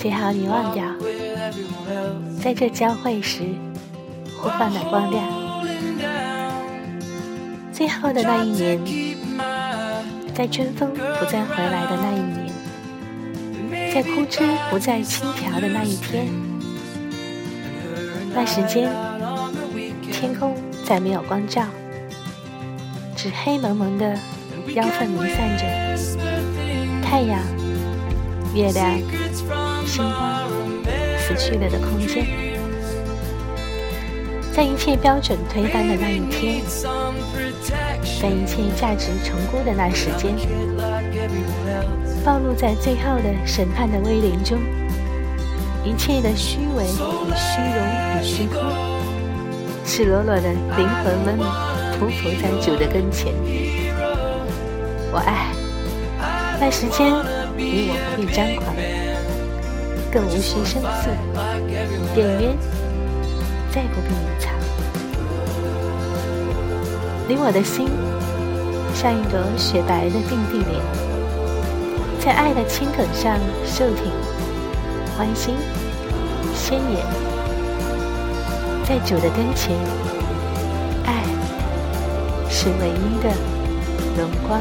最好你忘掉，在这交汇时互换的光亮。最后的那一年，在春风不再回来的那一年，在枯枝不再轻飘的那一天，那时间，天空再没有光照，只黑蒙蒙的妖氛弥散着，太阳、月亮。星光死去了的空间，在一切标准推翻的那一天，在一切价值重估的那时间，暴露在最后的审判的威灵中，一切的虚伪与虚荣与虚空，赤裸裸的灵魂们匍匐在主的跟前。我爱，那时间你我不必张狂。更无需声色，点约再不必隐藏。你我的心像一朵雪白的定地莲，在爱的青梗上受挺，欢欣鲜艳，在主的跟前，爱是唯一的荣光。